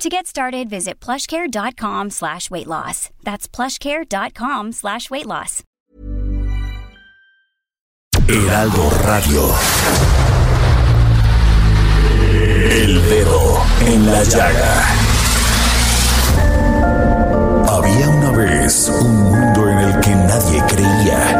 To get started, visit plushcare.com slash weight loss. That's plushcare.com slash weight loss. Heraldo Radio. El dedo en la llaga. Había una vez un mundo en el que nadie creía.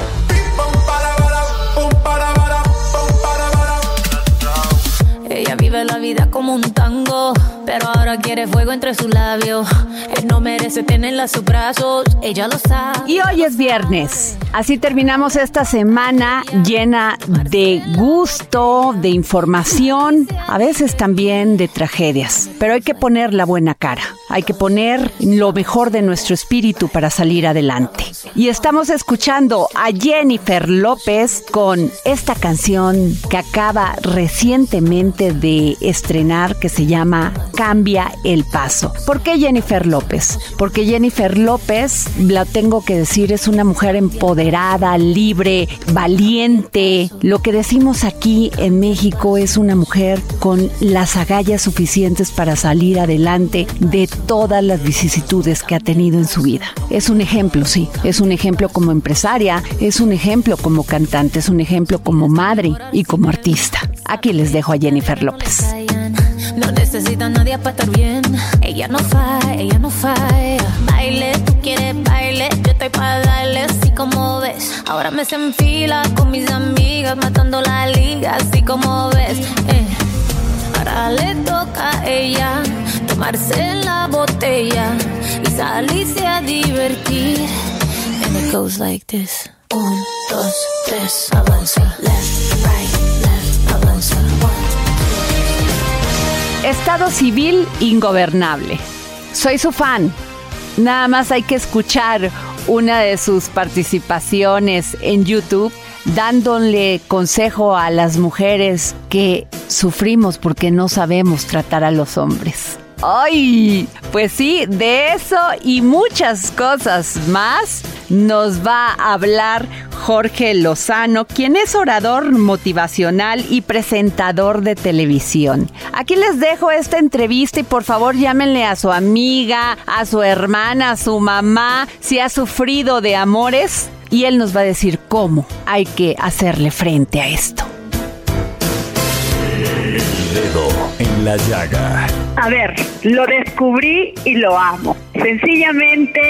Ella vive la vida como un tango, pero ahora quiere fuego entre sus labios. Él no merece tenerla a sus brazos, ella lo sabe. Y hoy es viernes. Así terminamos esta semana llena de gusto, de información, a veces también de tragedias. Pero hay que poner la buena cara. Hay que poner lo mejor de nuestro espíritu para salir adelante. Y estamos escuchando a Jennifer López con esta canción que acaba recientemente de estrenar que se llama Cambia el Paso. ¿Por qué Jennifer López? Porque Jennifer López, la tengo que decir, es una mujer empoderada, libre, valiente. Lo que decimos aquí en México es una mujer con las agallas suficientes para salir adelante de todas las vicisitudes que ha tenido en su vida. Es un ejemplo, sí, es un ejemplo como empresaria, es un ejemplo como cantante, es un ejemplo como madre y como artista. Aquí les dejo a Jennifer López. No necesita nadie para estar bien. Ella no falla, ella no falla. Baile, tú quieres baile, yo estoy para darle así como ves. Ahora me se enfila con mis amigas, matando la liga, así como ves. Eh. Ahora le toca a ella tomarse la botella y salirse a divertir. And it goes like this. Un, dos, tres, avanza. Left, right, Estado civil ingobernable. Soy su fan. Nada más hay que escuchar una de sus participaciones en YouTube dándole consejo a las mujeres que sufrimos porque no sabemos tratar a los hombres. ¡Ay! Pues sí, de eso y muchas cosas más nos va a hablar Jorge Lozano, quien es orador motivacional y presentador de televisión. Aquí les dejo esta entrevista y por favor llámenle a su amiga, a su hermana, a su mamá, si ha sufrido de amores y él nos va a decir cómo hay que hacerle frente a esto. El dedo en la llaga. A ver, lo descubrí y lo amo. Sencillamente,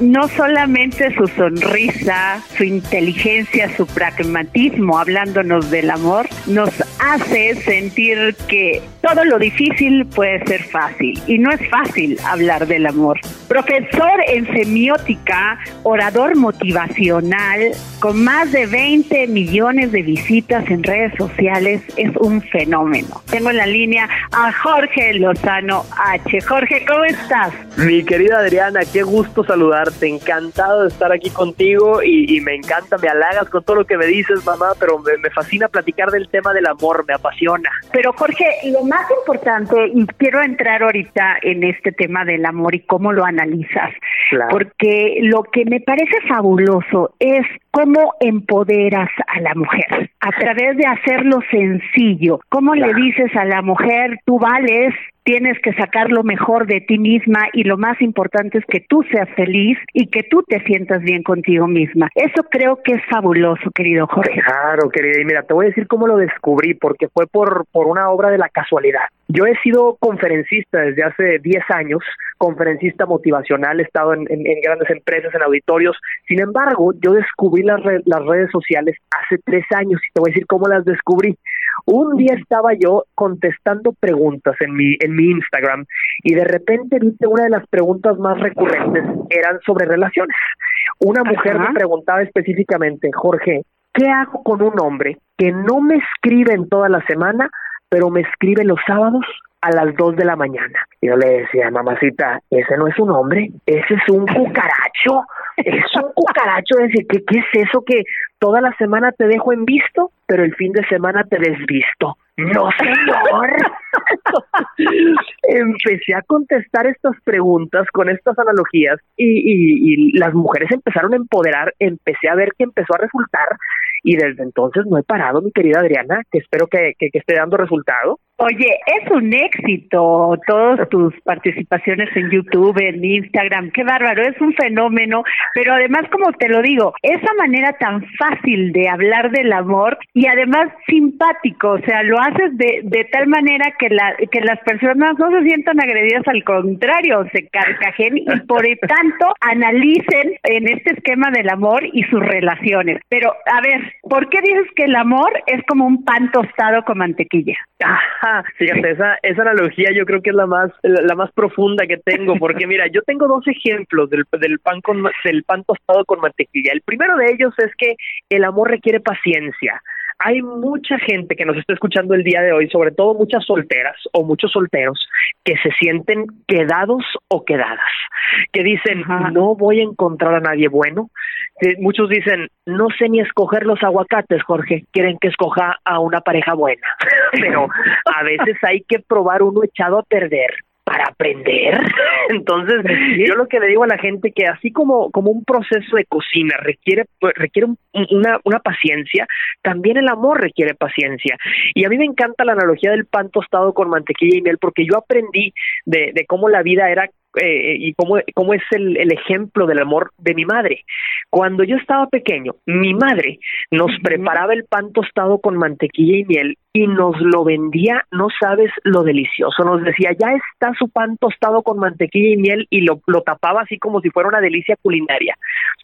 no solamente su sonrisa, su inteligencia, su pragmatismo, hablándonos del amor, nos hace sentir que todo lo difícil puede ser fácil. Y no es fácil hablar del amor. Profesor en semiótica, orador motivacional, con más de 20 millones de visitas en redes sociales, es un fenómeno. Tengo en la línea a Jorge Lozano H. Jorge, ¿cómo estás? Mi querida Adriana, qué gusto saludarte, encantado de estar aquí contigo y, y me encanta, me halagas con todo lo que me dices, mamá, pero me, me fascina platicar del tema del amor, me apasiona. Pero Jorge, lo más importante, y quiero entrar ahorita en este tema del amor y cómo lo analizas, Claro. porque lo que me parece fabuloso es cómo empoderas a la mujer a través de hacerlo sencillo. ¿Cómo le dices a la mujer, tú vales, tienes que sacar lo mejor de ti misma y lo más importante es que tú seas feliz y que tú te sientas bien contigo misma? Eso creo que es fabuloso, querido Jorge. Claro, querida, y mira, te voy a decir cómo lo descubrí, porque fue por, por una obra de la casualidad. Yo he sido conferencista desde hace 10 años, conferencista motivacional, he estado en, grandes empresas, en auditorios. Sin embargo, yo descubrí las, las redes sociales hace tres años y te voy a decir cómo las descubrí. Un día estaba yo contestando preguntas en mi, en mi Instagram y de repente vi que una de las preguntas más recurrentes eran sobre relaciones. Una mujer me preguntaba específicamente, Jorge, ¿qué hago con un hombre que no me escribe en toda la semana, pero me escribe los sábados a las dos de la mañana? Yo le decía, mamacita, ese no es un hombre, ese es un cucaracho, es un cucaracho. Decir, ¿qué, ¿qué es eso que toda la semana te dejo en visto, pero el fin de semana te desvisto? No, señor. Empecé a contestar estas preguntas con estas analogías y, y, las mujeres empezaron a empoderar, empecé a ver que empezó a resultar y desde entonces no he parado, mi querida Adriana, que espero que, que, esté dando resultado. Oye, es un éxito todas tus participaciones en YouTube, en Instagram, qué bárbaro, es un fenómeno, pero además, como te lo digo, esa manera tan fácil de hablar del amor y además simpático, o sea, lo haces de, de tal manera que, la, que las personas no se sientan agredidas, al contrario, se carcajen y por tanto analicen en este esquema del amor y sus relaciones. Pero, a ver, ¿por qué dices que el amor es como un pan tostado con mantequilla? Fíjate, esa, esa analogía yo creo que es la más, la más profunda que tengo, porque mira, yo tengo dos ejemplos del, del pan con, del pan tostado con mantequilla. El primero de ellos es que el amor requiere paciencia hay mucha gente que nos está escuchando el día de hoy, sobre todo muchas solteras o muchos solteros, que se sienten quedados o quedadas, que dicen, no voy a encontrar a nadie bueno. muchos dicen, no sé ni escoger los aguacates, Jorge, quieren que escoja a una pareja buena, pero a veces hay que probar uno echado a perder para aprender. Entonces, yo lo que le digo a la gente que así como como un proceso de cocina requiere pues, requiere una una paciencia, también el amor requiere paciencia. Y a mí me encanta la analogía del pan tostado con mantequilla y miel porque yo aprendí de, de cómo la vida era eh, y cómo, cómo es el, el, ejemplo del amor de mi madre. Cuando yo estaba pequeño, mi madre nos preparaba el pan tostado con mantequilla y miel y nos lo vendía, no sabes lo delicioso. Nos decía, ya está su pan tostado con mantequilla y miel y lo, lo tapaba así como si fuera una delicia culinaria.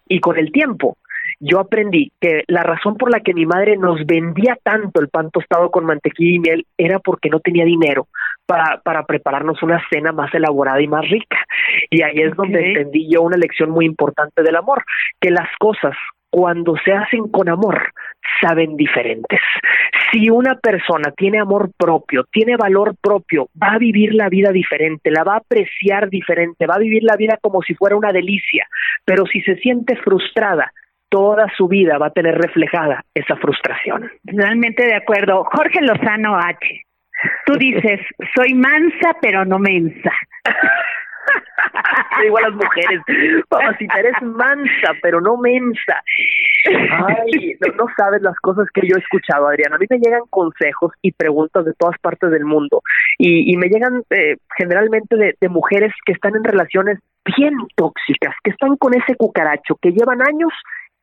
Y con el tiempo, yo aprendí que la razón por la que mi madre nos vendía tanto el pan tostado con mantequilla y miel era porque no tenía dinero para, para prepararnos una cena más elaborada y más rica. Y ahí es donde entendí yo una lección muy importante del amor, que las cosas cuando se hacen con amor, saben diferentes. Si una persona tiene amor propio, tiene valor propio, va a vivir la vida diferente, la va a apreciar diferente, va a vivir la vida como si fuera una delicia, pero si se siente frustrada, toda su vida va a tener reflejada esa frustración. Realmente de acuerdo. Jorge Lozano H. Tú dices, soy mansa pero no mensa. Igual las mujeres, papacita, eres mansa, pero no mensa. Ay, no, sabes las cosas que yo he escuchado, Adriana. A mí me llegan consejos y preguntas de todas partes del mundo y, y me llegan eh, generalmente de, de mujeres que están en relaciones bien tóxicas, que están con ese cucaracho, que llevan años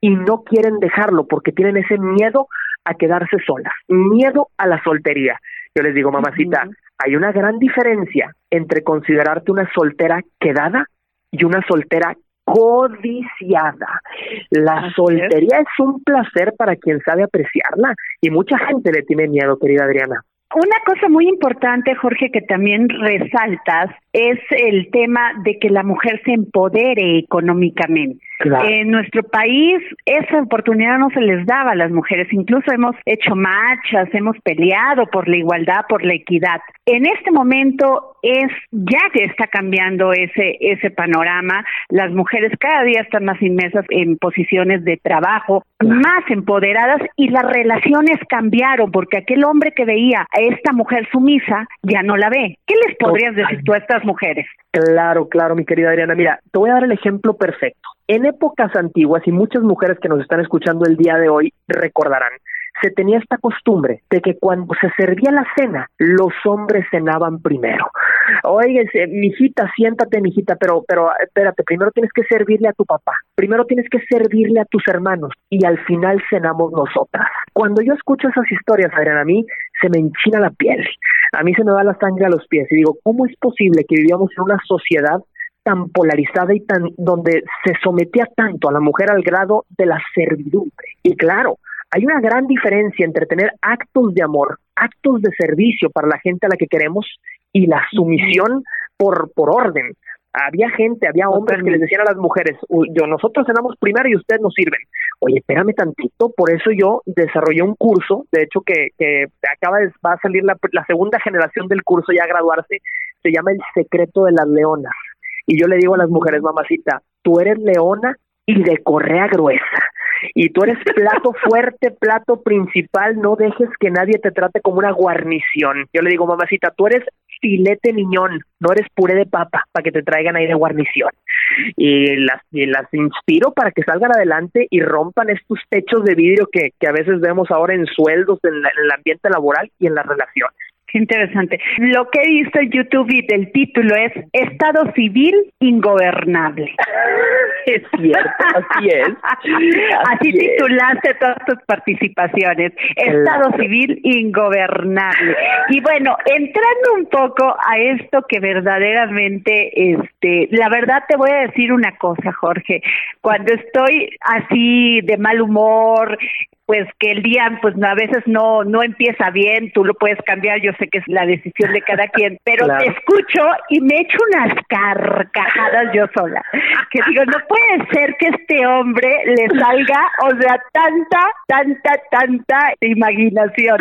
y no quieren dejarlo porque tienen ese miedo a quedarse solas, miedo a la soltería. Yo les digo, mamacita, hay una gran diferencia entre considerarte una soltera quedada y una soltera codiciada. La soltería es un placer para quien sabe apreciarla y mucha gente le tiene miedo, querida Adriana. Una cosa muy importante, Jorge, que también resaltas es el tema de que la mujer se empodere económicamente. En nuestro país esa oportunidad no se les daba a las mujeres, incluso hemos hecho marchas, hemos peleado por la igualdad, por la equidad. En este momento es ya que está cambiando ese ese panorama, las mujeres cada día están más inmersas en posiciones de trabajo, más empoderadas y las relaciones cambiaron porque aquel hombre que veía a esta mujer sumisa ya no la ve. ¿Qué les podrías decir tú a estas mujeres? Claro, claro, mi querida Adriana. Mira, te voy a dar el ejemplo perfecto. En épocas antiguas, y muchas mujeres que nos están escuchando el día de hoy recordarán, se tenía esta costumbre de que cuando se servía la cena, los hombres cenaban primero. Oye, mijita, siéntate, mijita, pero, pero espérate, primero tienes que servirle a tu papá, primero tienes que servirle a tus hermanos y al final cenamos nosotras. Cuando yo escucho esas historias, Adriana, a mí se me enchina la piel, a mí se me va la sangre a los pies y digo, ¿cómo es posible que vivíamos en una sociedad tan polarizada y tan donde se sometía tanto a la mujer al grado de la servidumbre? Y claro, hay una gran diferencia entre tener actos de amor, actos de servicio para la gente a la que queremos y la sumisión por, por orden. Había gente, había hombres que les decían a las mujeres, yo nosotros cenamos primero y ustedes nos sirven. Oye, espérame tantito, por eso yo desarrollé un curso, de hecho que, que acaba de, va a salir la, la segunda generación del curso ya a graduarse, se llama El secreto de las leonas. Y yo le digo a las mujeres, mamacita, tú eres leona y de correa gruesa y tú eres plato fuerte, plato principal, no dejes que nadie te trate como una guarnición. Yo le digo, mamacita, tú eres filete niñón, no eres puré de papa para que te traigan ahí de guarnición. Y las, y las inspiro para que salgan adelante y rompan estos techos de vidrio que, que a veces vemos ahora en sueldos, en, en el ambiente laboral y en las relaciones interesante. Lo que he visto en YouTube y del título es Estado Civil Ingobernable. Es cierto, así es. Así, titulaste todas tus participaciones. Estado Civil Ingobernable. Y bueno, entrando un poco a esto que verdaderamente, este, la verdad te voy a decir una cosa, Jorge. Cuando estoy así de mal humor, pues que el día pues a veces no no empieza bien, tú lo puedes cambiar, yo sé que es la decisión de cada quien, pero te escucho y me echo unas carcajadas yo sola. Que digo, no puede ser que este hombre le salga, o sea, tanta, tanta, tanta imaginación.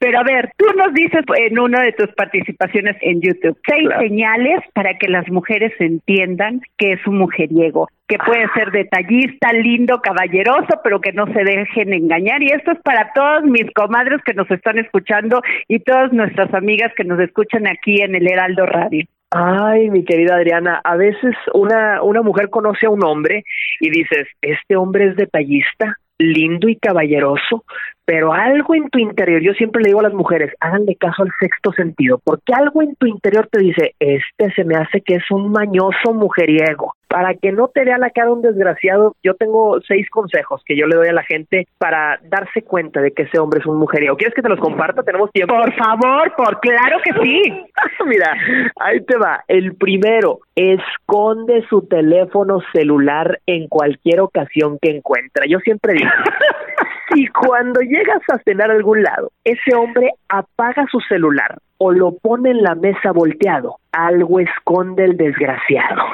Pero a ver, tú nos dices en una de tus participaciones en YouTube, seis señales para que las mujeres entiendan que es un mujeriego que puede ser detallista, lindo, caballeroso, pero que no se dejen engañar. Y esto es para todos mis comadres que nos están escuchando y todas nuestras amigas que nos escuchan aquí en el Heraldo Radio. Ay, mi querida Adriana, a veces una, una mujer conoce a un hombre y dices, este hombre es detallista, lindo y caballeroso, pero algo en tu interior, yo siempre le digo a las mujeres, háganle caso al sexto sentido, porque algo en tu interior te dice, este se me hace que es un mañoso mujeriego. Para que no te vea la cara un desgraciado, yo tengo seis consejos que yo le doy a la gente para darse cuenta de que ese hombre es un mujeriego. ¿Quieres que te los comparta? Tenemos tiempo. Por favor, por claro que sí. Mira, ahí te va. El primero, esconde su teléfono celular en cualquier ocasión que encuentra. Yo siempre digo, si cuando llegas a cenar a algún lado, ese hombre apaga su celular o lo pone en la mesa volteado, algo esconde el desgraciado.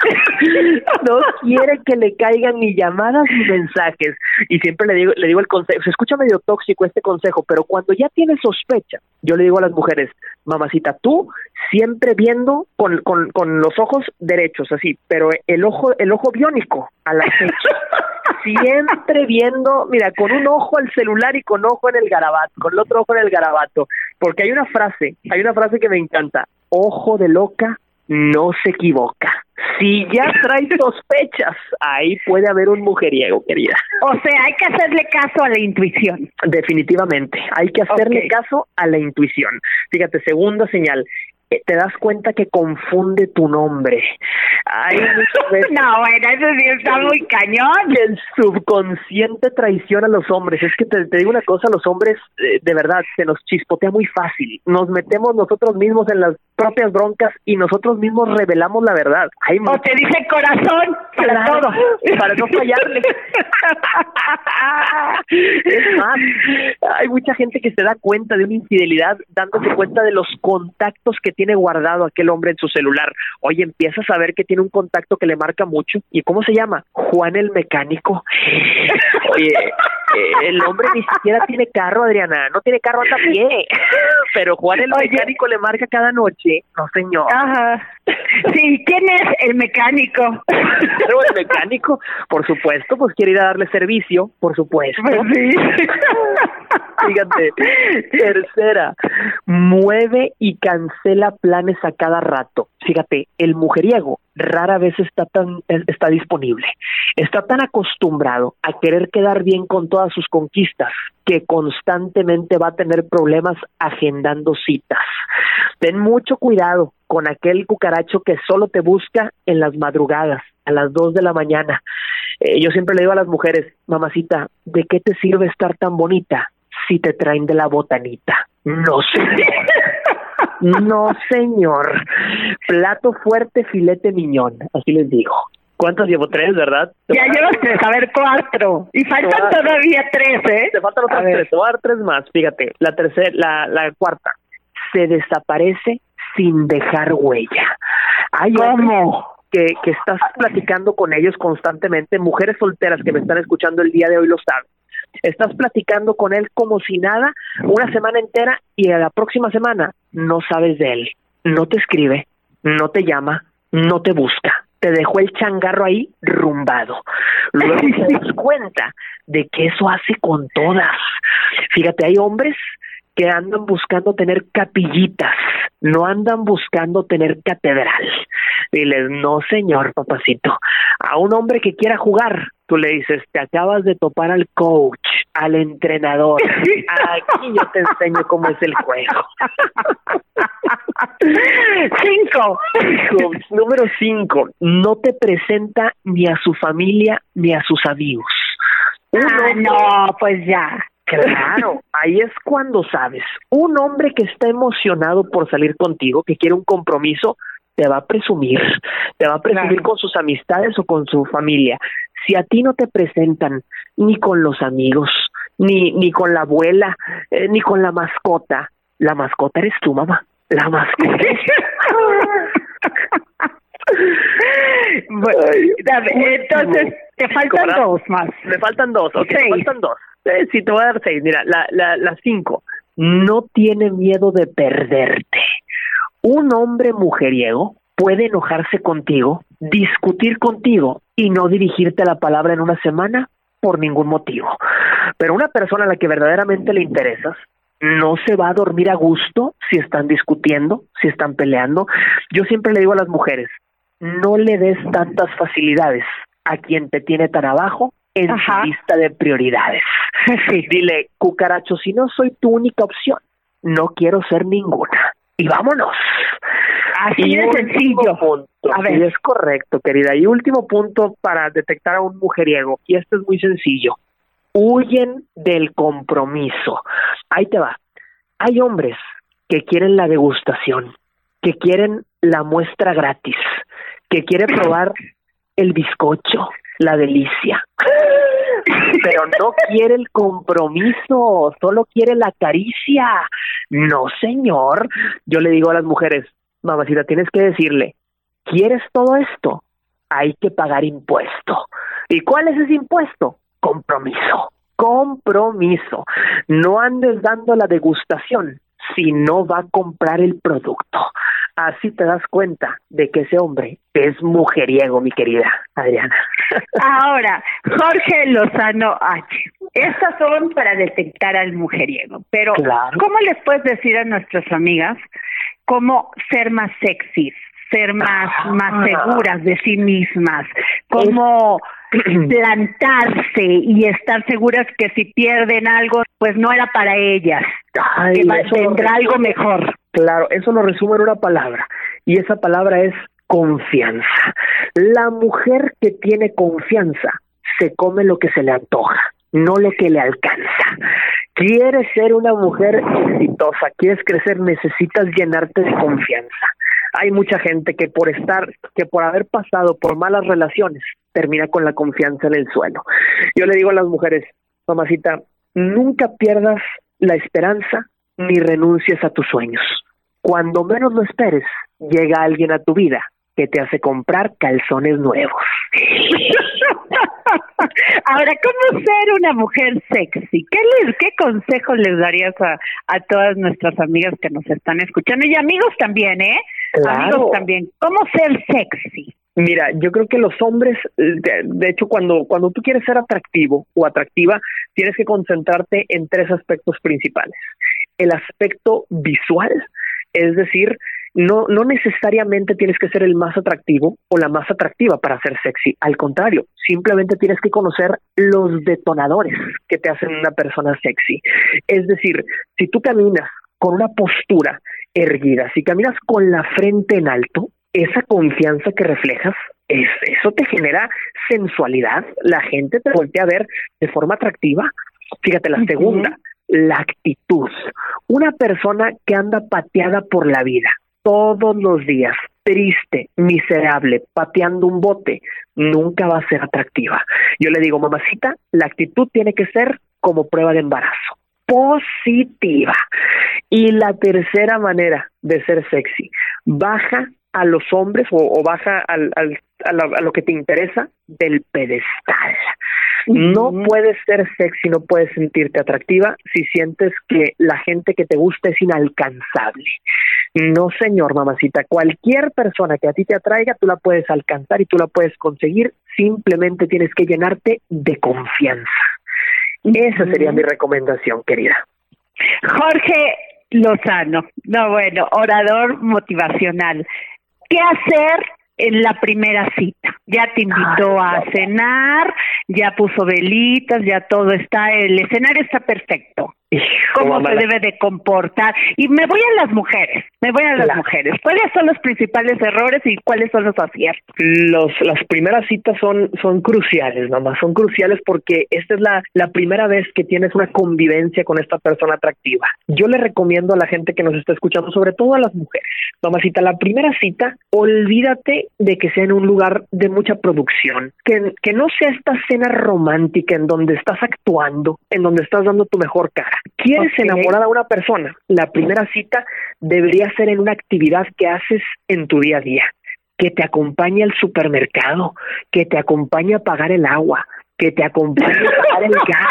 no quiere que le caigan ni llamadas ni mensajes. Y siempre le digo, le digo el consejo, se escucha medio tóxico este consejo, pero cuando ya tiene sospecha, yo le digo a las mujeres, mamacita, tú siempre viendo con, con, con los ojos derechos, así, pero el ojo, el ojo biónico a la siempre viendo, mira, con un ojo al celular y con ojo en el garabato, con el otro ojo en el garabato, porque hay una frase, hay una frase que me encanta, ojo de loca no se equivoca. Si ya trae sospechas, ahí puede haber un mujeriego, querida. O sea, hay que hacerle caso a la intuición. Definitivamente, hay que hacerle caso a la intuición. Fíjate, segunda señal, te das cuenta que confunde tu nombre. Ay, no, bueno, eso sí está muy cañón. El subconsciente traiciona a los hombres. Es que te, digo una cosa, los hombres, eh, de verdad, se nos chispotea muy fácil. Nos metemos nosotros mismos en las propias broncas y nosotros mismos revelamos la verdad. Hay o te dice corazón para todo. Para no fallarle. es más, hay mucha gente que se da cuenta de una infidelidad dándose cuenta de los contactos que tiene guardado aquel hombre en su celular. Oye, empiezas a ver que tiene un contacto que le marca mucho. ¿Y cómo se llama? Juan el mecánico. Oye, eh, el hombre ni siquiera tiene carro, Adriana. No tiene carro, anda a pie. Pero Juan el mecánico le marca cada noche. No, señor. Ajá. Sí, ¿quién es el mecánico? Pero el mecánico, por supuesto, pues quiere ir a darle servicio, por supuesto. Pues sí. Fíjate, tercera, mueve y cancela planes a cada rato. Fíjate, el mujeriego rara vez está tan está disponible. Está tan acostumbrado a querer quedar bien con todas sus conquistas que constantemente va a tener problemas agendando citas. Ten mucho cuidado con aquel cucaracho que solo te busca en las madrugadas, a las dos de la mañana. Eh, yo siempre le digo a las mujeres, mamacita, ¿de qué te sirve estar tan bonita si te traen de la botanita? No, señor. No, señor. Plato fuerte, filete miñón, así les digo. ¿Cuántos llevo? Tres, ¿verdad? Ya llevas tres, a ver, cuatro. Y faltan todavía tres, ¿eh? Te faltan otras tres, te voy a dar tres más, fíjate. La tercera, la, la cuarta. Se desaparece sin dejar huella. Hay ¿Cómo? Que, que estás platicando con ellos constantemente, mujeres solteras que me están escuchando el día de hoy lo saben. Estás platicando con él como si nada una semana entera y a la próxima semana no sabes de él. No te escribe, no te llama, no te busca. Te dejó el changarro ahí rumbado. Luego te das cuenta de que eso hace con todas. Fíjate, hay hombres que andan buscando tener capillitas, no andan buscando tener catedral. Diles, no señor, papacito. A un hombre que quiera jugar, tú le dices, te acabas de topar al coach, al entrenador. Aquí yo te enseño cómo es el juego. cinco. Número cinco, no te presenta ni a su familia ni a sus amigos. Ah, no, pues ya. Claro, ahí es cuando sabes. Un hombre que está emocionado por salir contigo, que quiere un compromiso, te va a presumir, te va a presumir con sus amistades o con su familia. Si a ti no te presentan ni con los amigos, ni, ni con la abuela, eh, ni con la mascota, la mascota eres tú, mamá. La mascota. bueno, entonces, te faltan dos más. Me faltan dos, ok, me faltan dos. Eh, sí, te voy a dar seis. Mira, la, la, la cinco. No tiene miedo de perderte. Un hombre mujeriego puede enojarse contigo, discutir contigo y no dirigirte la palabra en una semana por ningún motivo. Pero una persona a la que verdaderamente le interesas no se va a dormir a gusto si están discutiendo, si están peleando. Yo siempre le digo a las mujeres, no le des tantas facilidades a quien te tiene tan abajo en su lista de prioridades. Dile, cucaracho, si no soy tu única opción, no quiero ser ninguna. Y vámonos. Así de sencillo. Punto, a ver. es correcto, querida. Y último punto para detectar a un mujeriego, y esto es muy sencillo. Huyen del compromiso. Ahí te va. Hay hombres que quieren la degustación, que quieren la muestra gratis, que quieren probar el bizcocho, la delicia. Pero no quiere el compromiso, solo quiere la caricia. No, señor. Yo le digo a las mujeres, mamacita, tienes que decirle, ¿quieres todo esto? Hay que pagar impuesto. ¿Y cuál es ese impuesto? Compromiso. Compromiso. No andes dando la degustación si no va a comprar el producto. Así te das cuenta de que ese hombre es mujeriego, mi querida Adriana. Ahora, Jorge Lozano H. Estas son para detectar al mujeriego, pero ¿cómo les puedes decir a nuestras amigas cómo ser más sexys, ser más, más seguras de sí mismas, cómo plantarse y estar seguras que si pierden algo, pues no era para ellas, Ay, que tendrá algo mejor. Claro, eso lo resume en una palabra, y esa palabra es confianza. La mujer que tiene confianza se come lo que se le antoja, no lo que le alcanza. Quieres ser una mujer exitosa, quieres crecer, necesitas llenarte de confianza. Hay mucha gente que por estar, que por haber pasado por malas relaciones, termina con la confianza en el suelo. Yo le digo a las mujeres, mamacita, nunca pierdas la esperanza ni renuncies a tus sueños. Cuando menos lo esperes, llega alguien a tu vida que te hace comprar calzones nuevos. Ahora, ¿cómo ser una mujer sexy? ¿Qué, les, qué consejo les darías a, a todas nuestras amigas que nos están escuchando? Y amigos también, ¿eh? Claro. Amigos también. ¿Cómo ser sexy? Mira, yo creo que los hombres, de, de, hecho, cuando, cuando tú quieres ser atractivo o atractiva, tienes que concentrarte en tres aspectos principales. El aspecto visual, es decir, no, no necesariamente tienes que ser el más atractivo o la más atractiva para ser sexy. Al contrario, simplemente tienes que conocer los detonadores que te hacen una persona sexy. Es decir, si tú caminas con una postura erguida, si caminas con la frente en alto, esa confianza que reflejas, es, eso te genera sensualidad, la gente te voltea a ver de forma atractiva. Fíjate, la segunda, la actitud. Una persona que anda pateada por la vida todos los días, triste, miserable, pateando un bote, nunca va a ser atractiva. Yo le digo, mamacita, la actitud tiene que ser como prueba de embarazo, positiva. Y la tercera manera de ser sexy, baja a los hombres o, baja al, al, a, lo que te interesa del pedestal. No puedes ser sexy, no puedes sentirte atractiva si sientes que la gente que te gusta es inalcanzable. No, señor, mamacita, cualquier persona que a ti te atraiga, tú la puedes alcanzar y tú la puedes conseguir, simplemente tienes que llenarte de confianza. Esa sería mi recomendación, querida. Jorge Lozano, no bueno, orador motivacional. ¿Qué hacer en la primera cita? Ya te invitó a cenar, ya puso velitas, ya todo está, el escenario está perfecto cómo se debe de comportar. Y me voy a las mujeres, me voy a las mujeres. ¿Cuáles son los principales errores y cuáles son los aciertos? Los, las primeras citas son, son cruciales, mamá, son cruciales porque esta es la, la primera vez que tienes una convivencia con esta persona atractiva. Yo le recomiendo a la gente que nos está escuchando, sobre todo a las mujeres, mamacita, la primera cita, olvídate de que sea en un lugar de mucha producción, que, que no sea esta cena romántica en donde estás actuando, en donde estás dando tu mejor cara ¿Quieres enamorar a una persona? La primera cita debería ser en una actividad que haces en tu día a día, que te acompañe al supermercado, que te acompañe a pagar el agua, que te acompañe a pagar el gas.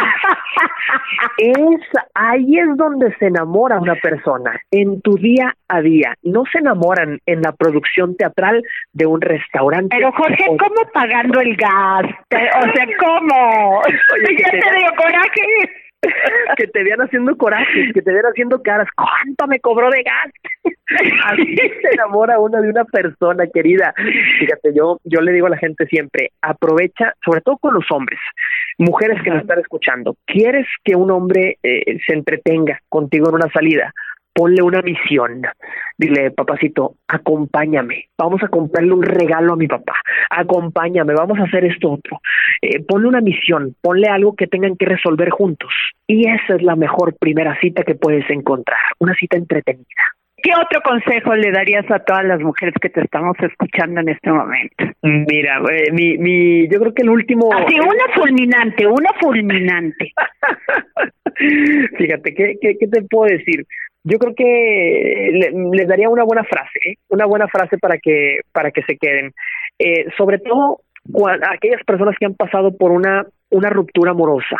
Es, ahí es donde se enamora una persona, en tu día a día. No se enamoran en la producción teatral de un restaurante. Pero Jorge, ¿cómo pagando el gas? O sea, ¿cómo? Oye, ya te, te digo coraje. que te vean haciendo corajes, que te vean haciendo caras. ¿Cuánto me cobró de gas? Así se enamora uno de una persona, querida. Fíjate, yo, yo le digo a la gente siempre, aprovecha, sobre todo con los hombres, mujeres que nos están escuchando, ¿quieres que un hombre eh, se entretenga contigo en una salida? Ponle una misión. Dile, papacito, acompáñame. Vamos a comprarle un regalo a mi papá. Acompáñame, vamos a hacer esto otro. Eh, ponle una misión, ponle algo que tengan que resolver juntos. Y esa es la mejor primera cita que puedes encontrar, una cita entretenida. ¿Qué otro consejo le darías a todas las mujeres que te estamos escuchando en este momento? Mira, eh, mi, mi, yo creo que el último... Así, una fulminante, una fulminante. Fíjate, ¿qué, qué, ¿qué te puedo decir? Yo creo que les daría una buena frase, ¿eh? una buena frase para que para que se queden. Eh, sobre todo aquellas personas que han pasado por una una ruptura amorosa.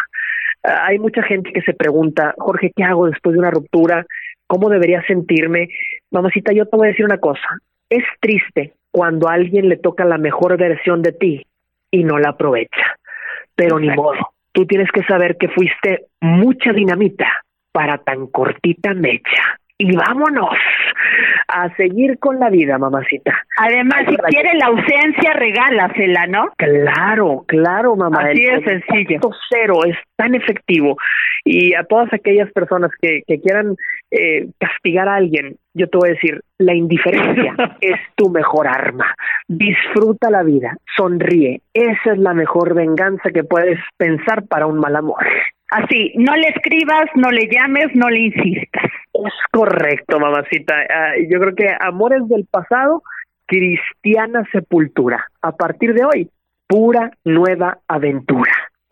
Ah, hay mucha gente que se pregunta, Jorge, ¿qué hago después de una ruptura? ¿Cómo debería sentirme? Mamacita, yo te voy a decir una cosa. Es triste cuando a alguien le toca la mejor versión de ti y no la aprovecha. Pero ni modo. Tú tienes que saber que fuiste mucha dinamita para tan cortita mecha. Y vámonos a seguir con la vida, mamacita. Además, si quiere la ausencia, regálasela, ¿no? Claro, claro, mamá. Así de sencillo. cero es tan efectivo. Y a todas aquellas personas que, que quieran eh, castigar a alguien, yo te voy a decir, la indiferencia es tu mejor arma. Disfruta la vida, sonríe. Esa es la mejor venganza que puedes pensar para un mal amor. Así, no le escribas, no le llames, no le insistas. Es correcto, mamacita. Ah, yo creo que amores del pasado, cristiana sepultura. A partir de hoy, pura nueva aventura.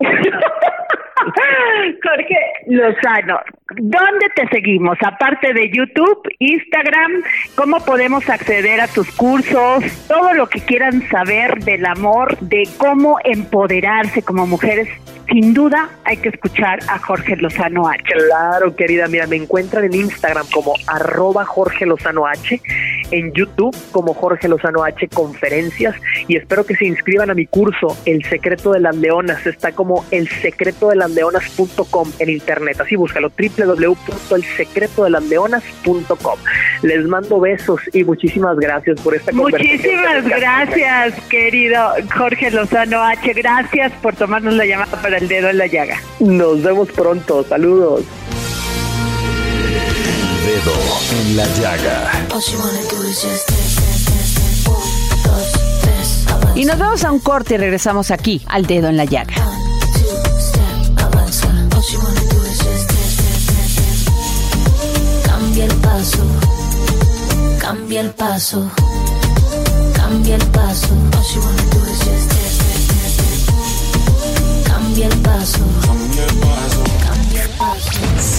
Jorge Lozano, ¿dónde te seguimos? Aparte de YouTube, Instagram, ¿cómo podemos acceder a tus cursos? Todo lo que quieran saber del amor, de cómo empoderarse como mujeres sin duda hay que escuchar a Jorge Lozano H. Claro, querida, mira, me encuentran en Instagram como arroba Jorge Lozano H, en YouTube como Jorge Lozano H Conferencias y espero que se inscriban a mi curso El Secreto de las Leonas. Está como elsecretodelasleonas.com en internet. Así búscalo www.elsecretodelasleonas.com. Les mando besos y muchísimas gracias por esta conversación. Muchísimas gracias, querido Jorge Lozano H. Gracias por tomarnos la llamada para el dedo en la llaga. Nos vemos pronto. Saludos. Dedo en la llaga. Y nos vamos a un corte y regresamos aquí al dedo en la llaga. Cambia el paso, cambia el paso, cambia el paso. Cambia el paso.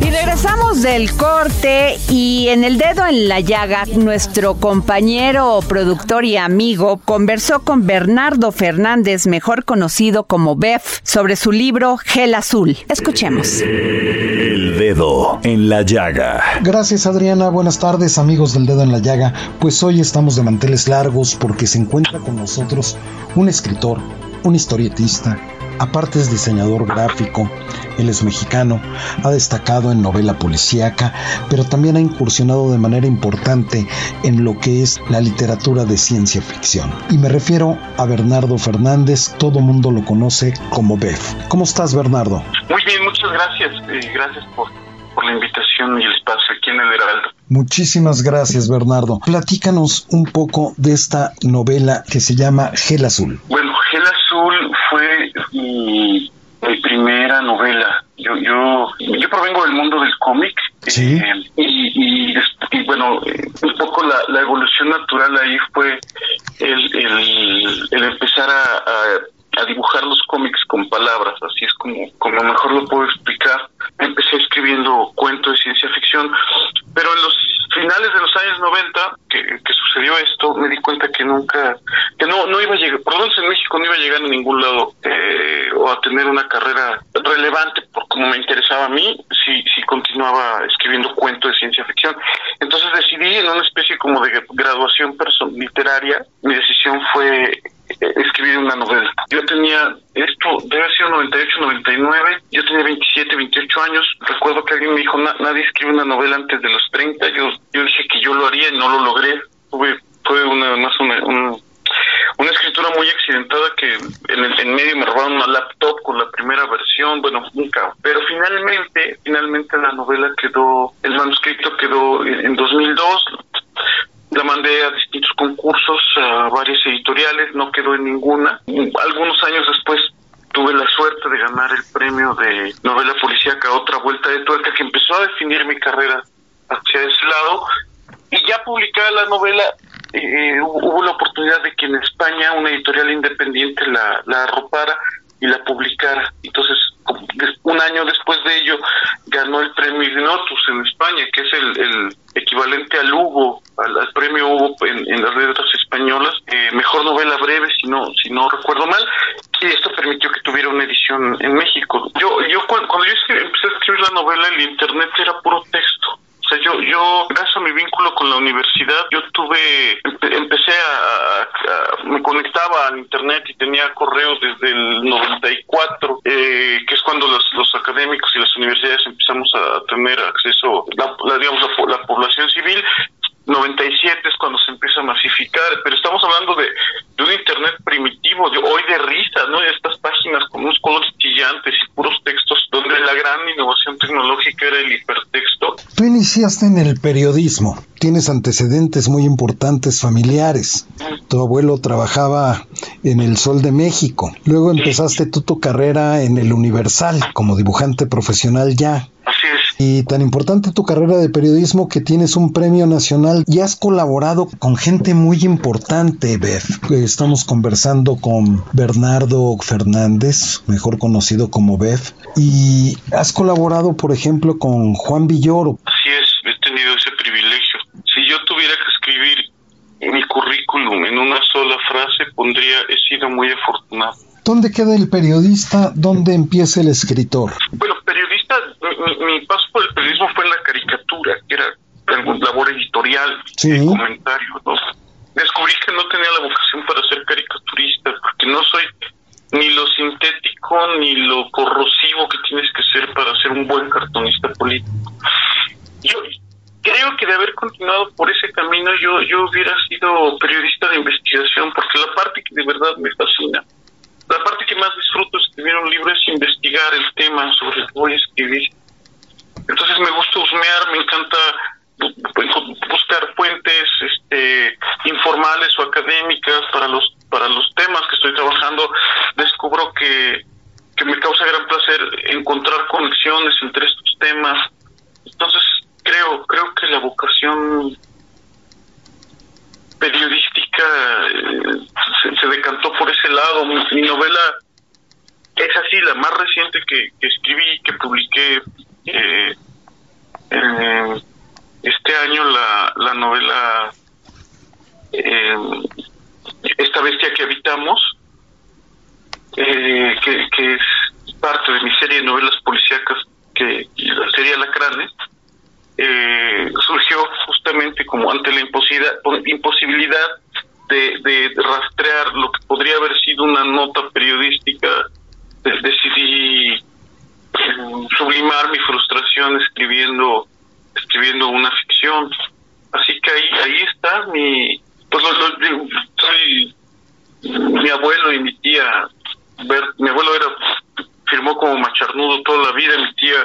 Y regresamos del corte y en el dedo en la llaga, nuestro compañero, productor y amigo conversó con Bernardo Fernández, mejor conocido como Bef, sobre su libro Gel Azul. Escuchemos. El dedo en la llaga. Gracias Adriana, buenas tardes amigos del dedo en la llaga. Pues hoy estamos de manteles largos porque se encuentra con nosotros un escritor, un historietista, aparte es diseñador gráfico, él es mexicano, ha destacado en novela policíaca, pero también ha incursionado de manera importante en lo que es la literatura de ciencia ficción. Y me refiero a Bernardo Fernández, todo mundo lo conoce como Bef. ¿Cómo estás Bernardo? Muy bien, muchas gracias. eh, gracias por, por la invitación y el espacio aquí en el Heraldo. Muchísimas gracias Bernardo. Platícanos un poco de esta novela que se llama Gel Azul. Bueno, Gel Azul fue mi, mi primera novela. Yo, yo, yo provengo del mundo del cómic. Sí. eh, y, y, y bueno, eh, un poco la, la evolución natural ahí fue el, el, el empezar a, a, a dibujar los cómics con palabras. Así es como, como mejor lo puedo explicar. Empecé escribiendo cuentos de ciencia ficción, pero en los finales de los años 90 que, que sucedió esto, me di cuenta que nunca, que no, no iba a llegar, por lo menos en México no iba a llegar a ningún lado eh, o a tener una carrera relevante por como me interesaba a mí, si, si continuaba escribiendo cuentos de ciencia ficción. Entonces decidí en una especie como de graduación perso- literaria, mi decisión fue eh, escribir una novela. Yo tenía, esto debe haber sido 98, 99, yo tenía 27, 28 años. Recuerdo que alguien me dijo, "Na- nadie antes de 30. Yo, yo dije que yo lo haría y no lo logré. Tuve, fue una, más una, un- una escritura muy accidentada que en el en medio me robaron una laptop con la primera versión, bueno, nunca. Pero finalmente, finalmente la novela quedó, el manuscrito quedó en, en 2002. La mandé a distintos concursos, a varias editoriales, no quedó en ninguna. Algunos años después tuve la suerte de ganar el premio de novela policíaca Otra Vuelta de Tuerca, que empezó a definir mi carrera hacia ese lado. Y ya publicada la novela, eh, hubo hubo la oportunidad de que en España una editorial independiente la, la arropara y la publicara. Entonces, como des- un año después de ello, ganó el premio Ignotus en España, que es el, el equivalente al Hugo, al, al premio Hugo en, en las letras españolas, eh, mejor novela breve, si no, si no recuerdo mal, y esto permitió que tuviera una edición en México. Yo, yo cuando, cuando yo escri- empecé a escribir la novela, el internet era puro texto. O sea, yo yo, yo, gracias a mi vínculo con la universidad, yo empecé a, me conectaba al internet y tenía correos desde el 94, eh, que es cuando los, los académicos y las universidades empezamos a tener acceso, la, digamos, la, la población civil 97 es cuando se empieza a masificar, pero estamos hablando de, de un Internet primitivo, de, hoy de risa, ¿no? Estas páginas con unos colores chillantes y puros textos, la gran innovación tecnológica era el hipertexto. Tú iniciaste en el periodismo, tienes antecedentes muy importantes familiares. Tu abuelo trabajaba en El Sol de México, luego empezaste tú tu carrera en el Universal como dibujante profesional ya. Y tan importante tu carrera de periodismo que tienes un premio nacional y has colaborado con gente muy importante, Beth. Estamos conversando con Bernardo Fernández, mejor conocido como Beth, y has colaborado, por ejemplo, con Juan Villoro. Así es, he tenido ese privilegio. Si yo tuviera que escribir mi currículum en una sola frase, pondría he sido muy afortunado. ¿Dónde queda el periodista? ¿Dónde empieza el escritor? Bueno, mi, mi paso por el periodismo fue en la caricatura, que era algún labor editorial, Sí. comentario, ¿no? Descubrí que no tenía la vocación para ser caricaturista, porque no soy ni lo sintético ni lo corrosivo que tienes que ser para ser un buen cartonista político. Yo creo que de haber continuado por ese camino yo, yo hubiera sido periodista de investigación, porque la parte que de verdad me fascina, la parte que más disfruto de escribir un libro es investigar el tema sobre el que voy a escribir. Entonces me gusta husmear, me encanta bu- buscar fuentes este, informales o académicas para los para los temas que estoy trabajando. Descubro que, que me causa gran placer encontrar conexiones entre estos temas. Entonces creo creo que la vocación periodística eh, se, se decantó por ese lado. Mi, mi novela es así, la más reciente que, que escribí, que publiqué eh, eh, este año, la, la novela eh, Esta bestia que habitamos, eh, que, que es parte de mi serie de novelas policíacas, que sería Lacranes, eh, surgió justamente como ante la imposibilidad, imposibilidad de, de rastrear lo que podría haber sido una nota periodística, de- decidí eh, sublimar mi frustración escribiendo escribiendo una ficción. Así que ahí ahí está mi pues lo- lo- soy mi abuelo y mi tía Bert- mi abuelo era firmó como macharnudo toda la vida, mi tía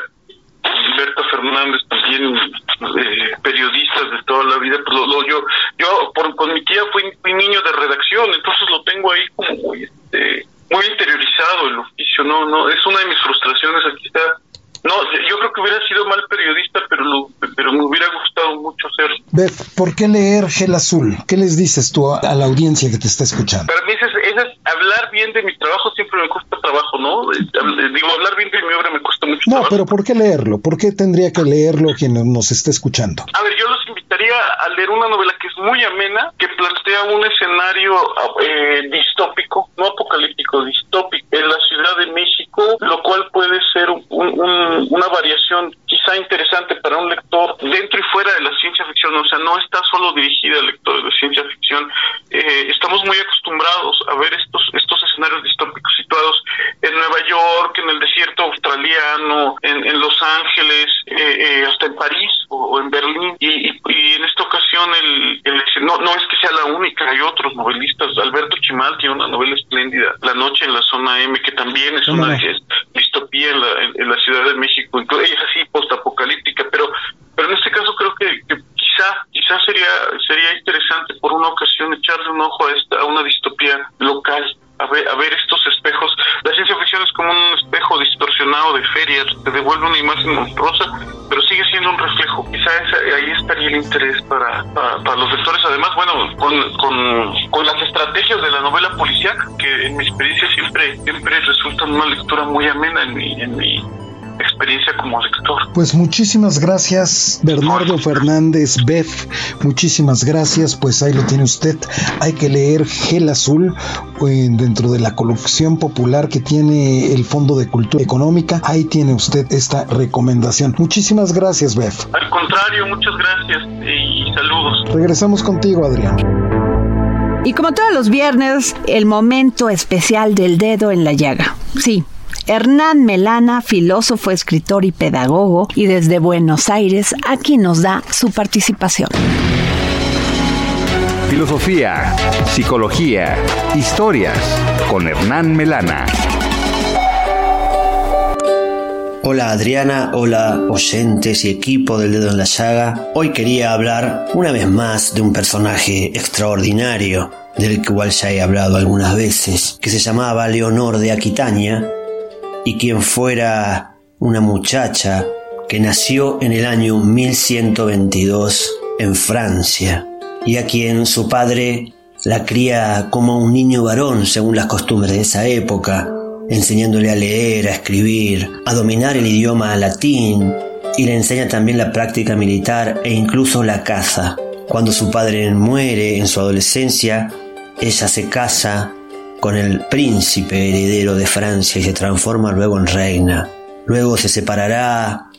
Berta Fernández también eh, periodista de toda la vida pues lo, lo- yo yo por, con mi tía fui, fui niño de redacción entonces lo tengo ahí como muy este, muy interiorizado el oficio no no es una de mis frustraciones aquí está no yo creo que hubiera sido mal periodista pero lo, pero me hubiera gustado mucho ser Beth, ¿por qué leer Gel Azul? ¿Qué les dices tú a, la audiencia que te está escuchando? Para mí es, es hablar bien de mi trabajo siempre me cuesta trabajo, ¿no? Digo, hablar bien de mi obra me cuesta mucho No, trabajo. pero ¿por qué leerlo? ¿Por qué tendría que leerlo quien nos esté escuchando? A ver, yo los invitaría a leer una novela que es muy amena, que plantea un escenario eh, distópico, no apocalíptico, distópico, en la Ciudad de México, lo cual puede ser un- un- una variación quizá interesante para un lector dentro y fuera de la ciencia ficción, o sea, no está solo dirigida a lectores de ciencia ficción. Eh, estamos muy acostumbrados a ver estos, estos escenarios distópicos situados en Nueva York, en el desierto australiano, en, en Los Ángeles, eh, eh, hasta en París o, o en Berlín. Y, y- y en esta ocasión, el, el- no, no es que sea la única, hay otros novelistas. Alberto Chimal tiene una novela espléndida, La Noche en la Zona M, que también es ¿Cómo una es distopía en la, en, la Ciudad de México. Inclu- Ella es así, postapocalíptica, pero pero en este caso creo que, que quizá quizá sería sería interesante por una ocasión echarle un ojo a esta a una distopía local a ver a ver estos espejos. La ciencia ficción es como un espejo distorsionado de ferias te devuelve una imagen monstruosa pero sigue siendo un reflejo. Quizá ahí estaría el interés para, para, para los lectores además bueno con, con, con las estrategias de la novela policíaca que en mi experiencia siempre siempre resultan una lectura muy amena en mi en mi experiencia como lector. Pues muchísimas gracias, Bernardo Fernández Beff. Muchísimas gracias, pues ahí lo tiene usted. Hay que leer Gel Azul eh, dentro de la colección popular que tiene el Fondo de Cultura Económica. Ahí tiene usted esta recomendación. Muchísimas gracias, Beff. Al contrario, muchas gracias y saludos. Regresamos contigo, Adrián. Y como todos los viernes, el momento especial del dedo en la llaga. Sí, Hernán Melana, filósofo, escritor y pedagogo, y desde Buenos Aires, aquí nos da su participación. Filosofía, psicología, historias con Hernán Melana. Hola Adriana, hola oyentes y equipo del dedo en la llaga. Hoy quería hablar una vez más de un personaje extraordinario, del cual ya he hablado algunas veces, que se llamaba Leonor de Aquitania y quien fuera una muchacha que nació en el año 1122 en Francia y a quien su padre la cría como un niño varón según las costumbres de esa época, enseñándole a leer, a escribir, a dominar el idioma latín y le enseña también la práctica militar e incluso la caza. Cuando su padre muere en su adolescencia, ella se casa con el príncipe heredero de Francia y se transforma luego en reina. Luego se separará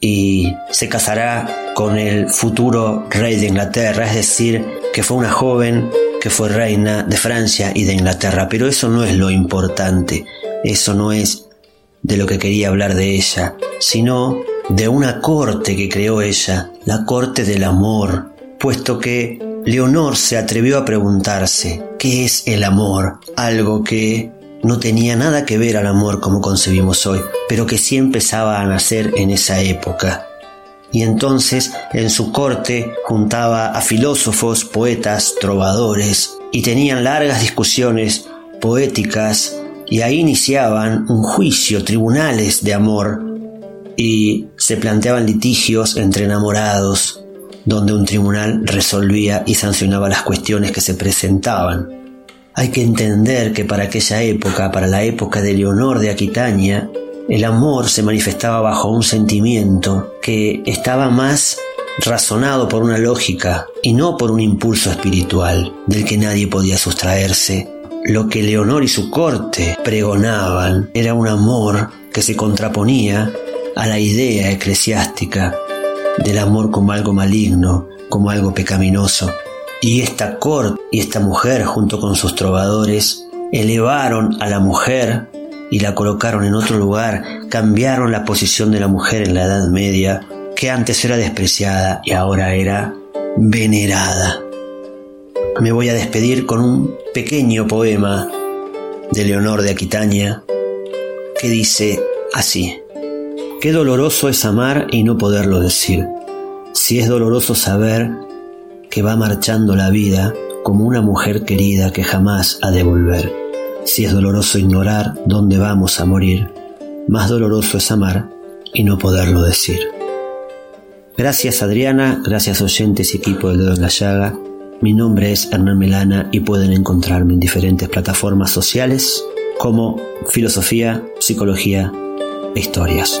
y se casará con el futuro rey de Inglaterra, es decir, que fue una joven que fue reina de Francia y de Inglaterra. Pero eso no es lo importante, eso no es de lo que quería hablar de ella, sino de una corte que creó ella, la corte del amor, puesto que Leonor se atrevió a preguntarse, ¿qué es el amor? Algo que no tenía nada que ver al amor como concebimos hoy, pero que sí empezaba a nacer en esa época. Y entonces en su corte juntaba a filósofos, poetas, trovadores, y tenían largas discusiones poéticas, y ahí iniciaban un juicio, tribunales de amor, y se planteaban litigios entre enamorados, donde un tribunal resolvía y sancionaba las cuestiones que se presentaban. Hay que entender que para aquella época, para la época de Leonor de Aquitania, el amor se manifestaba bajo un sentimiento que estaba más razonado por una lógica y no por un impulso espiritual del que nadie podía sustraerse. Lo que Leonor y su corte pregonaban era un amor que se contraponía a la idea eclesiástica del amor como algo maligno, como algo pecaminoso. Y esta corte y esta mujer, junto con sus trovadores, elevaron a la mujer y la colocaron en otro lugar, cambiaron la posición de la mujer en la Edad Media, que antes era despreciada y ahora era venerada. Me voy a despedir con un pequeño poema de Leonor de Aquitania que dice así. Qué doloroso es amar y no poderlo decir. Si es doloroso saber que va marchando la vida como una mujer querida que jamás ha de volver. Si es doloroso ignorar dónde vamos a morir, más doloroso es amar y no poderlo decir. Gracias Adriana, gracias oyentes y equipo del dedo en la llaga. Mi nombre es Hernán Melana y pueden encontrarme en diferentes plataformas sociales como Filosofía, Psicología e Historias.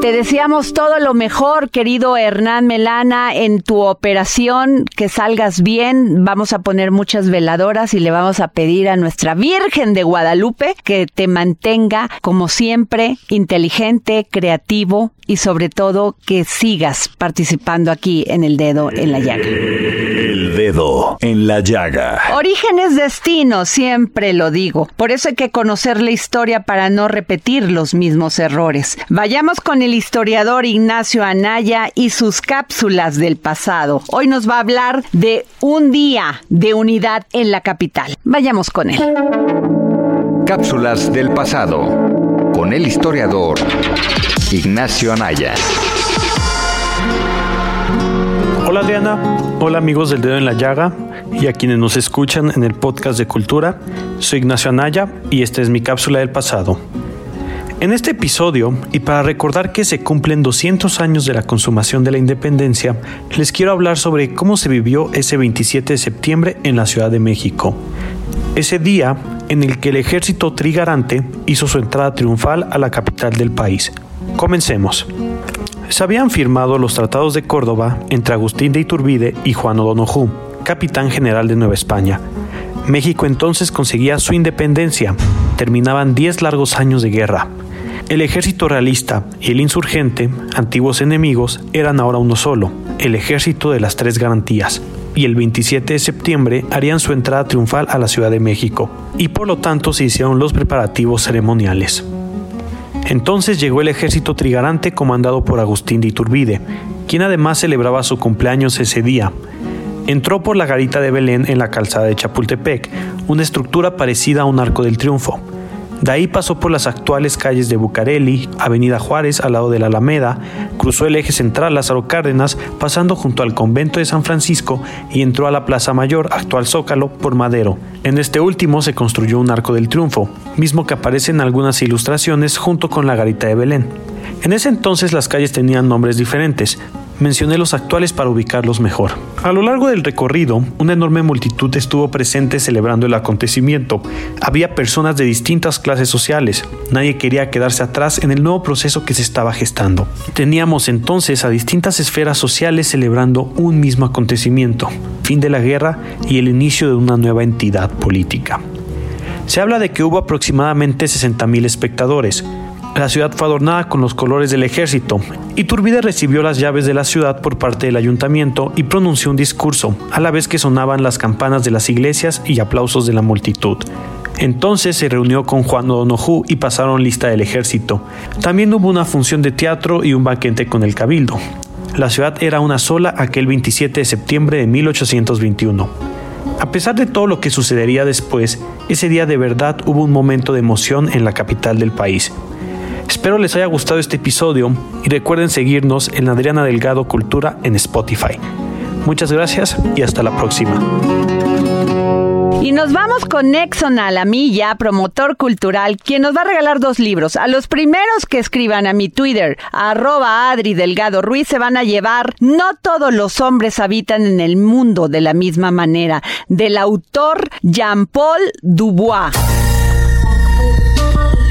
Te deseamos todo lo mejor, querido Hernán Melana, en tu operación, que salgas bien. Vamos a poner muchas veladoras y le vamos a pedir a nuestra Virgen de Guadalupe que te mantenga, como siempre, inteligente, creativo y sobre todo que sigas participando aquí en el dedo en la llaga. El dedo en la llaga. Origen es destino, siempre lo digo. Por eso hay que conocer la historia para no repetir los mismos errores. Vayamos con el historiador Ignacio Anaya y sus cápsulas del pasado. Hoy nos va a hablar de un día de unidad en la capital. Vayamos con él. Cápsulas del pasado con el historiador Ignacio Anaya. Hola Adriana, hola amigos del dedo en la llaga y a quienes nos escuchan en el podcast de cultura. Soy Ignacio Anaya y esta es mi cápsula del pasado. En este episodio, y para recordar que se cumplen 200 años de la consumación de la independencia, les quiero hablar sobre cómo se vivió ese 27 de septiembre en la Ciudad de México. Ese día, en el que el ejército trigarante hizo su entrada triunfal a la capital del país. Comencemos. Se habían firmado los tratados de Córdoba entre Agustín de Iturbide y Juan O'Donoghue, capitán general de Nueva España. México entonces conseguía su independencia. Terminaban 10 largos años de guerra. El ejército realista y el insurgente, antiguos enemigos, eran ahora uno solo, el ejército de las tres garantías, y el 27 de septiembre harían su entrada triunfal a la Ciudad de México, y por lo tanto se hicieron los preparativos ceremoniales. Entonces llegó el ejército trigarante comandado por Agustín de Iturbide, quien además celebraba su cumpleaños ese día. Entró por la garita de Belén en la calzada de Chapultepec, una estructura parecida a un arco del triunfo. De ahí pasó por las actuales calles de Bucareli, Avenida Juárez al lado de la Alameda, cruzó el eje central Lázaro Cárdenas, pasando junto al convento de San Francisco y entró a la Plaza Mayor, actual Zócalo, por Madero. En este último se construyó un arco del triunfo, mismo que aparece en algunas ilustraciones junto con la garita de Belén. En ese entonces las calles tenían nombres diferentes, mencioné los actuales para ubicarlos mejor. A lo largo del recorrido, una enorme multitud estuvo presente celebrando el acontecimiento. Había personas de distintas clases sociales. Nadie quería quedarse atrás en el nuevo proceso que se estaba gestando. Teníamos entonces a distintas esferas sociales celebrando un mismo acontecimiento, fin de la guerra y el inicio de una nueva entidad política. Se habla de que hubo aproximadamente 60.000 espectadores, la ciudad fue adornada con los colores del ejército. Iturbide recibió las llaves de la ciudad por parte del ayuntamiento y pronunció un discurso, a la vez que sonaban las campanas de las iglesias y aplausos de la multitud. Entonces se reunió con Juan O'Donoghue y pasaron lista del ejército. También hubo una función de teatro y un banquete con el cabildo. La ciudad era una sola aquel 27 de septiembre de 1821. A pesar de todo lo que sucedería después, ese día de verdad hubo un momento de emoción en la capital del país. Espero les haya gustado este episodio y recuerden seguirnos en Adriana Delgado Cultura en Spotify. Muchas gracias y hasta la próxima. Y nos vamos con Exxon a la milla, promotor cultural, quien nos va a regalar dos libros. A los primeros que escriban a mi Twitter, arroba Adri Delgado Ruiz, se van a llevar No todos los hombres habitan en el mundo de la misma manera, del autor Jean-Paul Dubois.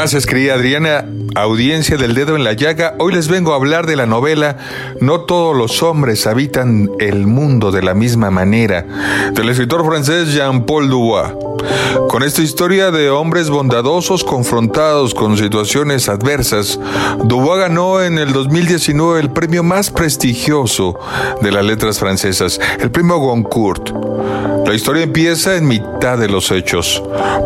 Gracias, querida Adriana. Audiencia del dedo en la llaga, hoy les vengo a hablar de la novela No todos los hombres habitan el mundo de la misma manera, del escritor francés Jean-Paul Dubois. Con esta historia de hombres bondadosos confrontados con situaciones adversas, Dubois ganó en el 2019 el premio más prestigioso de las letras francesas, el premio Goncourt. La historia empieza en mitad de los hechos.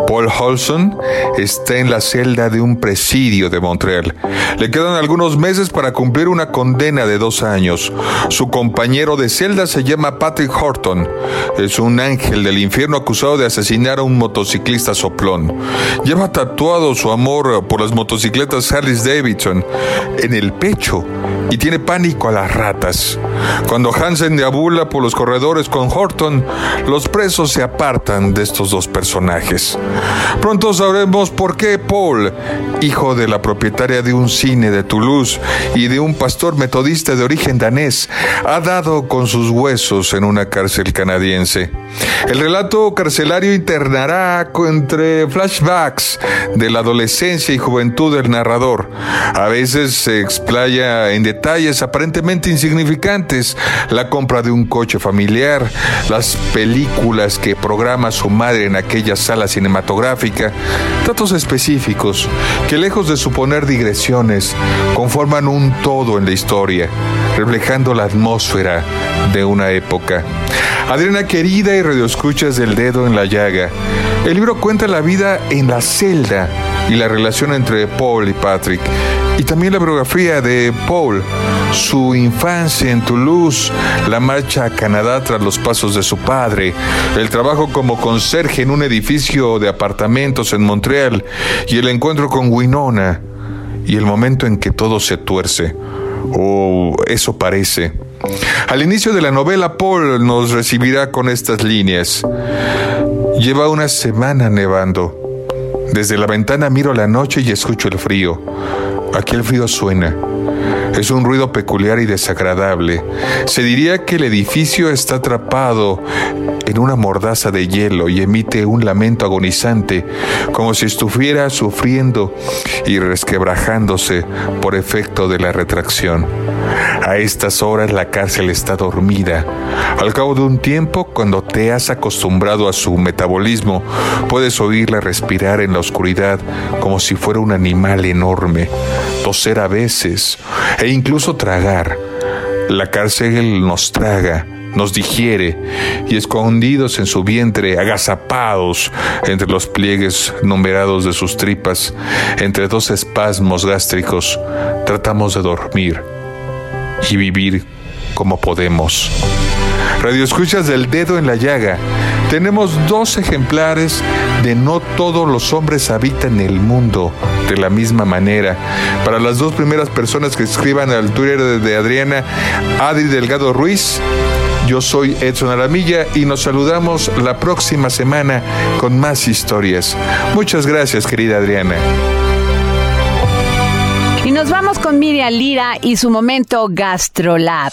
Paul Holson está en la celda de un presidio de Montreal. Le quedan algunos meses para cumplir una condena de dos años. Su compañero de celda se llama Patrick Horton. Es un ángel del infierno acusado de asesinar a un motociclista soplón. Lleva tatuado su amor por las motocicletas Harley Davidson en el pecho y tiene pánico a las ratas. Cuando Hansen deambula por los corredores con Horton, los presos se apartan de estos dos personajes. Pronto sabremos por qué Paul, hijo de la propietaria de un cine de Toulouse y de un pastor metodista de origen danés, ha dado con sus huesos en una cárcel canadiense. El relato carcelario internará entre flashbacks de la adolescencia y juventud del narrador. A veces se explaya en detalles aparentemente insignificantes, la compra de un coche familiar, las películas que programa su madre en aquella sala cinematográfica, datos específicos que lejos de suponer digresiones, conforman un todo en la historia, reflejando la atmósfera de una época. Adriana querida y radioescuchas del dedo en la llaga. El libro cuenta la vida en la celda y la relación entre Paul y Patrick. Y también la biografía de Paul, su infancia en Toulouse, la marcha a Canadá tras los pasos de su padre, el trabajo como conserje en un edificio de apartamentos en Montreal y el encuentro con Winona y el momento en que todo se tuerce. O eso parece. Al inicio de la novela, Paul nos recibirá con estas líneas. Lleva una semana nevando. Desde la ventana miro la noche y escucho el frío. Aquí el frío suena. Es un ruido peculiar y desagradable. Se diría que el edificio está atrapado en una mordaza de hielo y emite un lamento agonizante, como si estuviera sufriendo y resquebrajándose por efecto de la retracción. A estas horas la cárcel está dormida. Al cabo de un tiempo, cuando te has acostumbrado a su metabolismo, puedes oírla respirar en la oscuridad como si fuera un animal enorme, toser a veces e incluso tragar. La cárcel nos traga, nos digiere y escondidos en su vientre, agazapados entre los pliegues numerados de sus tripas, entre dos espasmos gástricos, tratamos de dormir y vivir como podemos. Radio Escuchas del Dedo en la Llaga. Tenemos dos ejemplares de No todos los hombres habitan el mundo de la misma manera. Para las dos primeras personas que escriban al Twitter de Adriana, Adri Delgado Ruiz, yo soy Edson Aramilla y nos saludamos la próxima semana con más historias. Muchas gracias, querida Adriana. Y nos vamos con Miriam Lira y su momento GastroLab.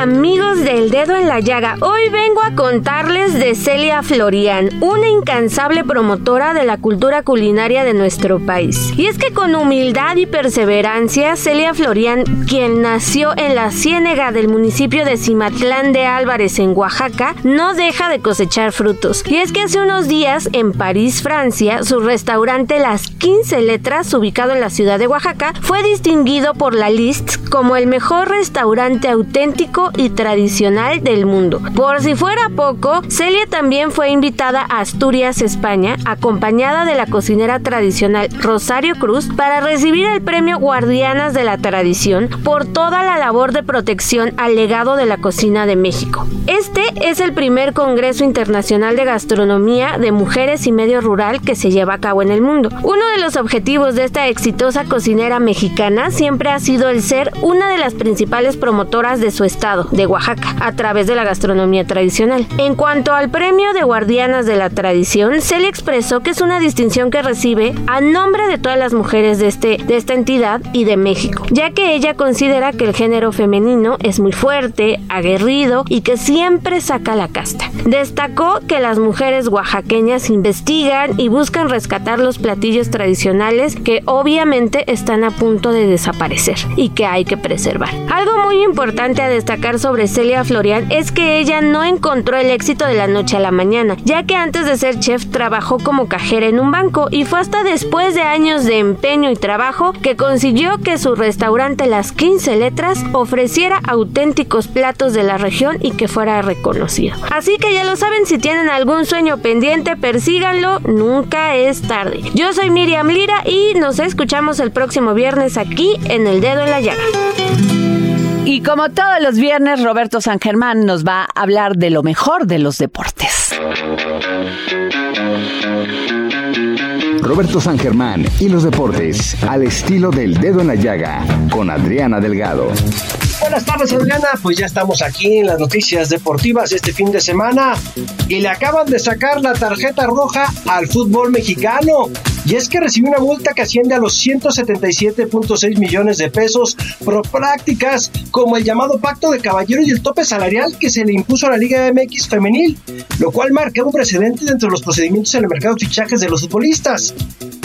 Amigos del dedo en la llaga, hoy vengo a contarles de Celia Florian, una incansable promotora de la cultura culinaria de nuestro país. Y es que con humildad y perseverancia, Celia Florian, quien nació en la ciénega del municipio de Cimatlán de Álvarez en Oaxaca, no deja de cosechar frutos. Y es que hace unos días, en París, Francia, su restaurante Las 15 Letras, ubicado en la ciudad de Oaxaca, fue distinguido por la List como el mejor restaurante auténtico y tradicional del mundo. Por si fuera poco, Celia también fue invitada a Asturias, España, acompañada de la cocinera tradicional Rosario Cruz, para recibir el premio Guardianas de la Tradición por toda la labor de protección al legado de la cocina de México. Este es el primer Congreso Internacional de Gastronomía de Mujeres y Medio Rural que se lleva a cabo en el mundo. Uno de los objetivos de esta exitosa cocinera mexicana siempre ha sido el ser una de las principales promotoras de su estado, de Oaxaca, a través de la gastronomía tradicional. En cuanto al premio de Guardianas de la Tradición, se le expresó que es una distinción que recibe a nombre de todas las mujeres de, este, de esta entidad y de México, ya que ella considera que el género femenino es muy fuerte, aguerrido y que siempre saca la casta. Destacó que las mujeres oaxaqueñas investigan y buscan rescatar los platillos tradicionales que obviamente están a punto de desaparecer y que hay que preservar. Algo muy importante a destacar sobre Celia Florian es que ella no encontró el éxito de la noche a la mañana, ya que antes de ser chef trabajó como cajera en un banco y fue hasta después de años de empeño y trabajo que consiguió que su restaurante Las 15 Letras ofreciera auténticos platos de la región y que fuera reconocido. Así que ya lo saben, si tienen algún sueño pendiente, persíganlo, nunca es tarde. Yo soy Miriam Lira y nos escuchamos el próximo viernes aquí en El Dedo en la Llaga. Y como todos los viernes, Roberto San Germán nos va a hablar de lo mejor de los deportes. Roberto San Germán y los deportes al estilo del dedo en la llaga con Adriana Delgado. Buenas tardes, Adriana. Pues ya estamos aquí en las noticias deportivas este fin de semana y le acaban de sacar la tarjeta roja al fútbol mexicano. Y es que recibió una multa que asciende a los 177.6 millones de pesos por prácticas como el llamado pacto de caballeros y el tope salarial que se le impuso a la Liga MX femenil, lo cual marca un precedente dentro de los procedimientos en el mercado de fichajes de los futbolistas.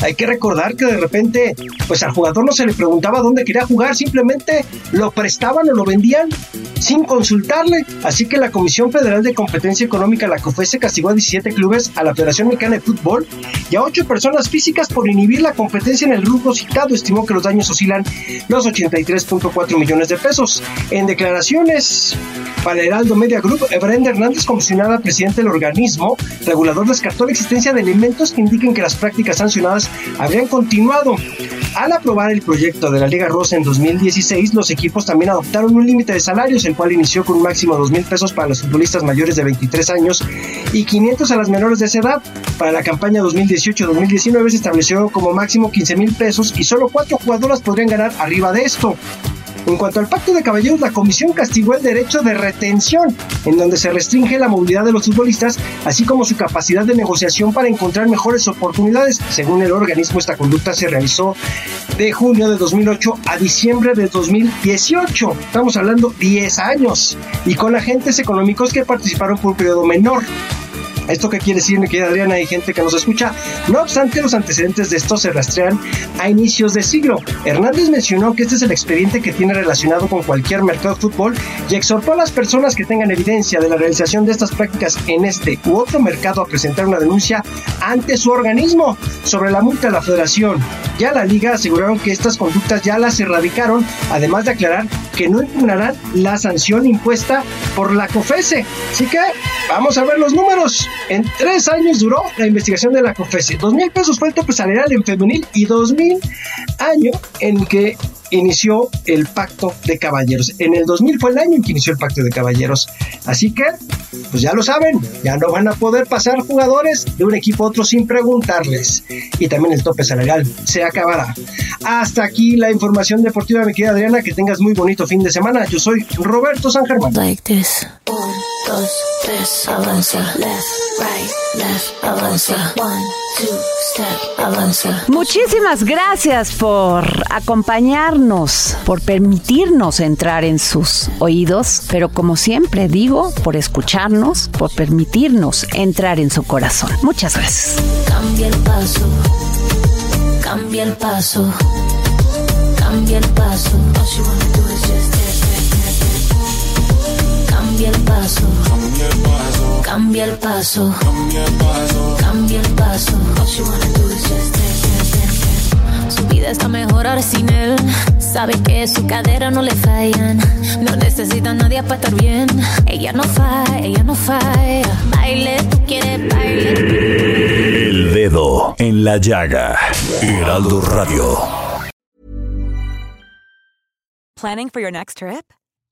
Hay que recordar que de repente, pues al jugador no se le preguntaba dónde quería jugar, simplemente lo prestaban o lo vendían sin consultarle. Así que la Comisión Federal de Competencia Económica, la COFESE, castigó a 17 clubes, a la Federación Mexicana de Fútbol y a 8 personas físicas por inhibir la competencia en el grupo citado. Estimó que los daños oscilan los 83.4 millones de pesos. En declaraciones para Heraldo Media Group, Brenda Hernández, comisionada presidente del organismo regulador, descartó la existencia de elementos que indiquen que las prácticas sancionadas habrían continuado. Al aprobar el proyecto de la Liga Rosa en 2016, los equipos también adoptaron un límite de salarios, el cual inició con un máximo de 2 mil pesos para los futbolistas mayores de 23 años y 500 a las menores de esa edad. Para la campaña 2018-2019 se estableció como máximo 15 mil pesos y solo cuatro jugadoras podrían ganar arriba de esto. En cuanto al pacto de caballeros, la comisión castigó el derecho de retención, en donde se restringe la movilidad de los futbolistas, así como su capacidad de negociación para encontrar mejores oportunidades. Según el organismo, esta conducta se realizó de junio de 2008 a diciembre de 2018. Estamos hablando 10 años. Y con agentes económicos que participaron por un periodo menor. ¿Esto qué quiere decir, mi querida Adriana? Hay gente que nos escucha. No obstante, los antecedentes de esto se rastrean a inicios de siglo. Hernández mencionó que este es el expediente que tiene relacionado con cualquier mercado de fútbol y exhortó a las personas que tengan evidencia de la realización de estas prácticas en este u otro mercado a presentar una denuncia ante su organismo sobre la multa de la federación. Ya la liga aseguraron que estas conductas ya las erradicaron, además de aclarar que no impugnarán la sanción impuesta por la COFESE. Así que vamos a ver los números. En tres años duró la investigación de la COFESE. Dos mil pesos fue el tope salarial en femenil y dos mil año en que inició el pacto de caballeros. En el 2000 fue el año en que inició el pacto de caballeros. Así que, pues ya lo saben, ya no van a poder pasar jugadores de un equipo a otro sin preguntarles. Y también el tope salarial se acabará. Hasta aquí la información deportiva, mi querida Adriana. Que tengas muy bonito fin de semana. Yo soy Roberto San Germán. Like this. Dos, tres, avanza. Left, right, left, avanza. One, two, step, avanza. Muchísimas gracias por acompañarnos, por permitirnos entrar en sus oídos, pero como siempre digo, por escucharnos, por permitirnos entrar en su corazón. Muchas gracias. Cambia el paso. Cambia el paso. Cambia el paso. Cambia el paso. Cambia el paso. Cambia el paso. Su vida está mejor ahora sin él. Sabe que su cadera no le fallan. No necesita a nadie para estar bien. Ella no falla, ella no falla. Baile, tú quieres baile. El dedo en la llaga. Heraldo Radio. Planning for your next trip?